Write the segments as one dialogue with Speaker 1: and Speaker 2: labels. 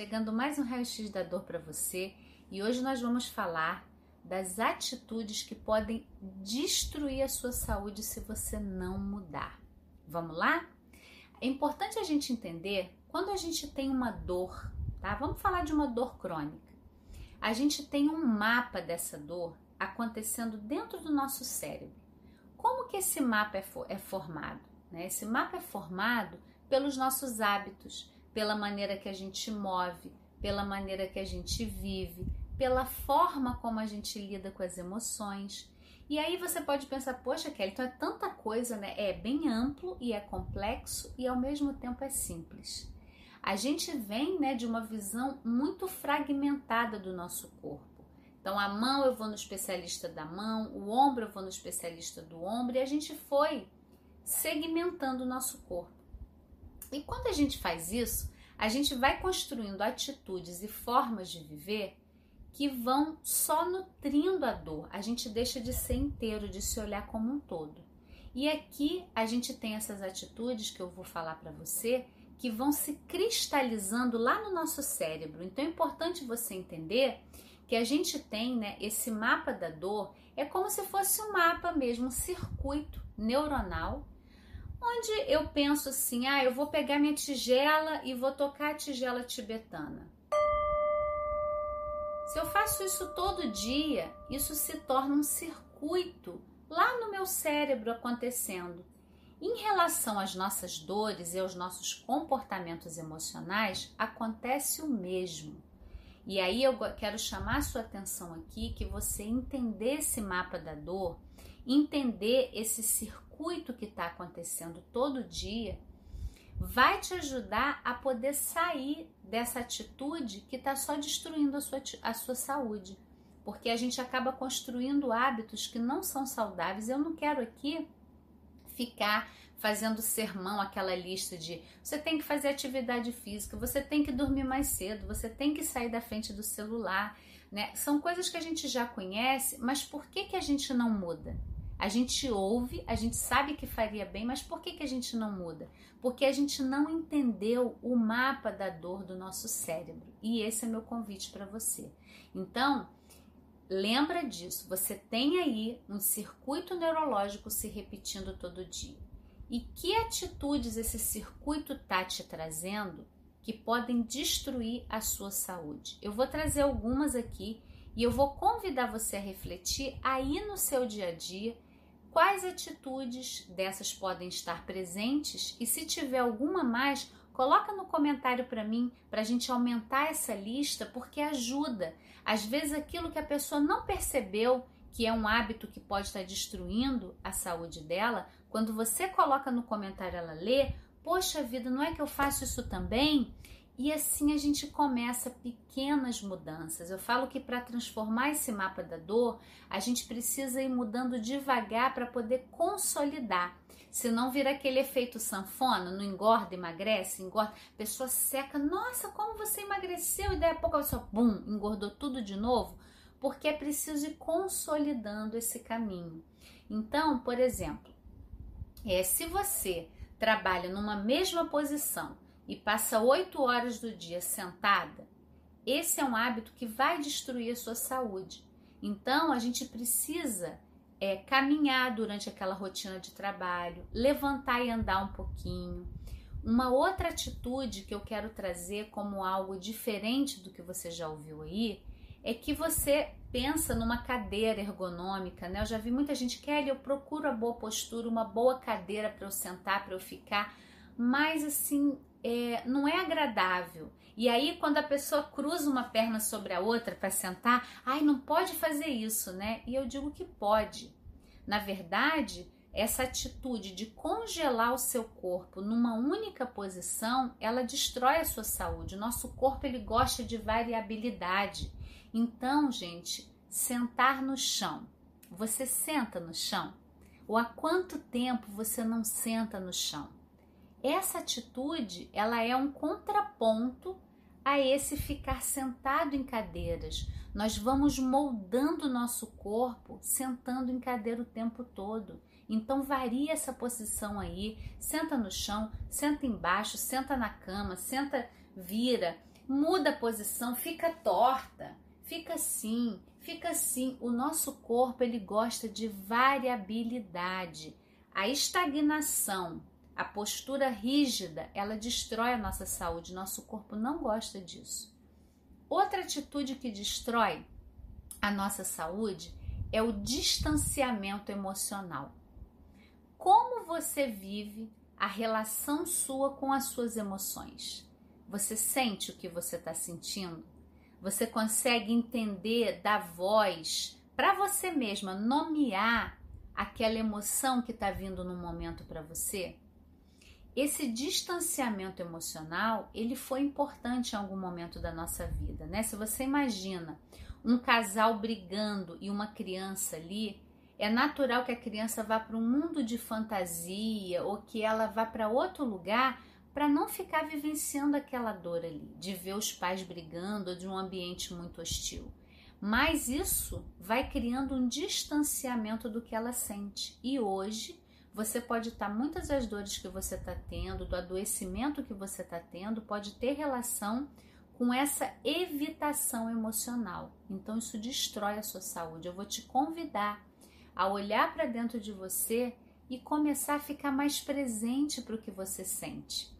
Speaker 1: Chegando mais um raio-x da dor para você e hoje nós vamos falar das atitudes que podem destruir a sua saúde se você não mudar. Vamos lá? É importante a gente entender quando a gente tem uma dor, tá? Vamos falar de uma dor crônica. A gente tem um mapa dessa dor acontecendo dentro do nosso cérebro. Como que esse mapa é, é formado? Né? Esse mapa é formado pelos nossos hábitos, pela maneira que a gente move, pela maneira que a gente vive, pela forma como a gente lida com as emoções. E aí você pode pensar, poxa, Kelly, então é tanta coisa, né? É bem amplo e é complexo e ao mesmo tempo é simples. A gente vem, né, de uma visão muito fragmentada do nosso corpo. Então a mão eu vou no especialista da mão, o ombro eu vou no especialista do ombro e a gente foi segmentando o nosso corpo. E quando a gente faz isso, a gente vai construindo atitudes e formas de viver que vão só nutrindo a dor. A gente deixa de ser inteiro, de se olhar como um todo. E aqui a gente tem essas atitudes que eu vou falar para você que vão se cristalizando lá no nosso cérebro. Então é importante você entender que a gente tem, né, esse mapa da dor é como se fosse um mapa mesmo, um circuito neuronal onde eu penso assim: ah, eu vou pegar minha tigela e vou tocar a tigela tibetana. Se eu faço isso todo dia, isso se torna um circuito lá no meu cérebro acontecendo. Em relação às nossas dores e aos nossos comportamentos emocionais, acontece o mesmo. E aí eu quero chamar a sua atenção aqui que você entender esse mapa da dor, entender esse circuito que está acontecendo todo dia vai te ajudar a poder sair dessa atitude que está só destruindo a sua, a sua saúde. Porque a gente acaba construindo hábitos que não são saudáveis. Eu não quero aqui ficar fazendo sermão, aquela lista de você tem que fazer atividade física, você tem que dormir mais cedo, você tem que sair da frente do celular. Né? São coisas que a gente já conhece, mas por que, que a gente não muda? A gente ouve, a gente sabe que faria bem, mas por que, que a gente não muda? Porque a gente não entendeu o mapa da dor do nosso cérebro. E esse é meu convite para você. Então, lembra disso. Você tem aí um circuito neurológico se repetindo todo dia. E que atitudes esse circuito está te trazendo que podem destruir a sua saúde? Eu vou trazer algumas aqui e eu vou convidar você a refletir aí no seu dia a dia quais atitudes dessas podem estar presentes e se tiver alguma mais, coloca no comentário para mim para a gente aumentar essa lista porque ajuda. Às vezes aquilo que a pessoa não percebeu que é um hábito que pode estar destruindo a saúde dela, quando você coloca no comentário ela lê, poxa vida, não é que eu faço isso também? E assim a gente começa pequenas mudanças. Eu falo que para transformar esse mapa da dor, a gente precisa ir mudando devagar para poder consolidar. Se não vira aquele efeito sanfona, não engorda, emagrece, engorda, pessoa seca, nossa, como você emagreceu, e daí a pouco a bum, engordou tudo de novo, porque é preciso ir consolidando esse caminho. Então, por exemplo, é, se você trabalha numa mesma posição, e passa oito horas do dia sentada, esse é um hábito que vai destruir a sua saúde. Então, a gente precisa é, caminhar durante aquela rotina de trabalho, levantar e andar um pouquinho. Uma outra atitude que eu quero trazer como algo diferente do que você já ouviu aí é que você pensa numa cadeira ergonômica, né? Eu já vi muita gente, Kelly, eu procuro a boa postura, uma boa cadeira para eu sentar, para eu ficar, mas assim, é, não é agradável. E aí, quando a pessoa cruza uma perna sobre a outra para sentar, ai, não pode fazer isso, né? E eu digo que pode. Na verdade, essa atitude de congelar o seu corpo numa única posição, ela destrói a sua saúde. O nosso corpo ele gosta de variabilidade. Então, gente, sentar no chão. Você senta no chão? Ou há quanto tempo você não senta no chão? Essa atitude, ela é um contraponto a esse ficar sentado em cadeiras. Nós vamos moldando nosso corpo sentando em cadeira o tempo todo. Então varia essa posição aí, senta no chão, senta embaixo, senta na cama, senta, vira, muda a posição, fica torta, fica assim, fica assim. O nosso corpo ele gosta de variabilidade. A estagnação, a postura rígida, ela destrói a nossa saúde. Nosso corpo não gosta disso. Outra atitude que destrói a nossa saúde é o distanciamento emocional. Como você vive a relação sua com as suas emoções? Você sente o que você está sentindo? Você consegue entender da voz para você mesma nomear aquela emoção que está vindo no momento para você? Esse distanciamento emocional, ele foi importante em algum momento da nossa vida, né? Se você imagina um casal brigando e uma criança ali, é natural que a criança vá para um mundo de fantasia ou que ela vá para outro lugar para não ficar vivenciando aquela dor ali, de ver os pais brigando ou de um ambiente muito hostil. Mas isso vai criando um distanciamento do que ela sente. E hoje você pode estar, tá, muitas das dores que você está tendo, do adoecimento que você está tendo, pode ter relação com essa evitação emocional. Então isso destrói a sua saúde. Eu vou te convidar a olhar para dentro de você e começar a ficar mais presente para o que você sente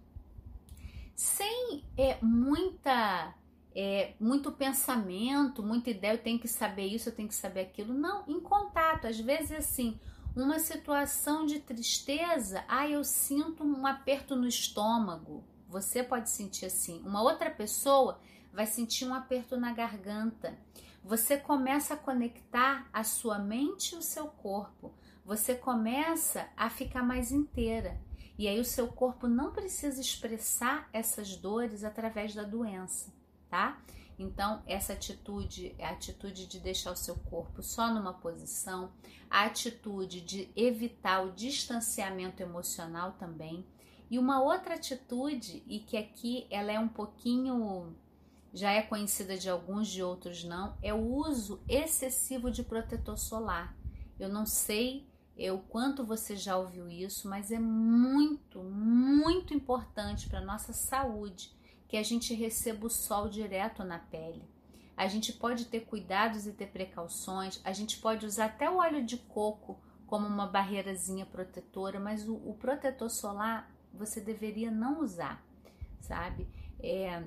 Speaker 1: sem é, muita é, muito pensamento, muita ideia, eu tenho que saber isso, eu tenho que saber aquilo. Não, em contato. Às vezes, assim, uma situação de tristeza, ah, eu sinto um aperto no estômago. Você pode sentir assim. Uma outra pessoa vai sentir um aperto na garganta. Você começa a conectar a sua mente e o seu corpo. Você começa a ficar mais inteira. E aí o seu corpo não precisa expressar essas dores através da doença, tá? Então, essa atitude é a atitude de deixar o seu corpo só numa posição, a atitude de evitar o distanciamento emocional também. E uma outra atitude, e que aqui ela é um pouquinho já é conhecida de alguns, de outros não, é o uso excessivo de protetor solar. Eu não sei o quanto você já ouviu isso, mas é muito, muito importante para nossa saúde que a gente receba o sol direto na pele. A gente pode ter cuidados e ter precauções, a gente pode usar até o óleo de coco como uma barreirazinha protetora, mas o, o protetor solar você deveria não usar, sabe? É,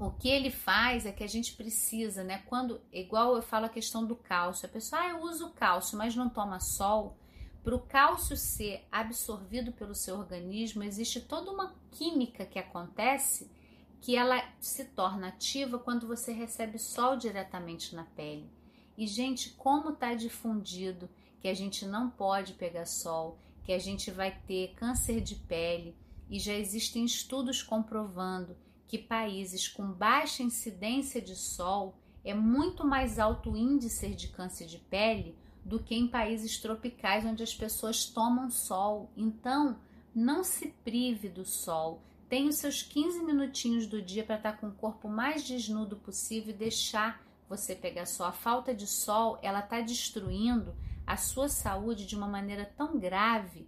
Speaker 1: o que ele faz é que a gente precisa, né? Quando, igual eu falo a questão do cálcio, a pessoa, ah, eu uso cálcio, mas não toma sol. Para o cálcio ser absorvido pelo seu organismo, existe toda uma química que acontece que ela se torna ativa quando você recebe sol diretamente na pele. E, gente, como está difundido que a gente não pode pegar sol, que a gente vai ter câncer de pele, e já existem estudos comprovando que países com baixa incidência de sol é muito mais alto o índice de câncer de pele do que em países tropicais onde as pessoas tomam sol. Então, não se prive do sol. Tenha os seus 15 minutinhos do dia para estar com o corpo mais desnudo possível e deixar você pegar sol. A falta de sol, ela está destruindo a sua saúde de uma maneira tão grave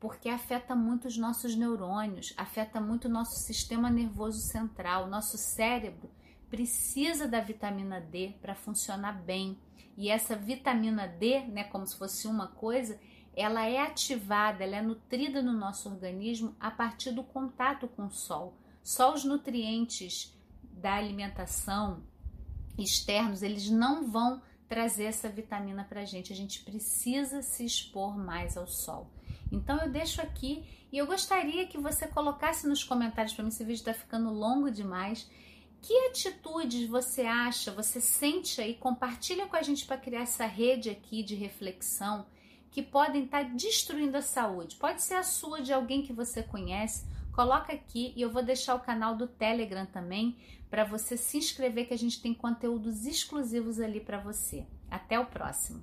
Speaker 1: porque afeta muito os nossos neurônios, afeta muito o nosso sistema nervoso central. Nosso cérebro precisa da vitamina D para funcionar bem. E essa vitamina D, né, como se fosse uma coisa, ela é ativada, ela é nutrida no nosso organismo a partir do contato com o sol. Só os nutrientes da alimentação externos, eles não vão trazer essa vitamina para a gente. A gente precisa se expor mais ao sol. Então eu deixo aqui e eu gostaria que você colocasse nos comentários para mim. Esse vídeo está ficando longo demais. Que atitudes você acha, você sente aí? Compartilha com a gente para criar essa rede aqui de reflexão que podem estar tá destruindo a saúde. Pode ser a sua, de alguém que você conhece. Coloca aqui e eu vou deixar o canal do Telegram também para você se inscrever que a gente tem conteúdos exclusivos ali para você. Até o próximo.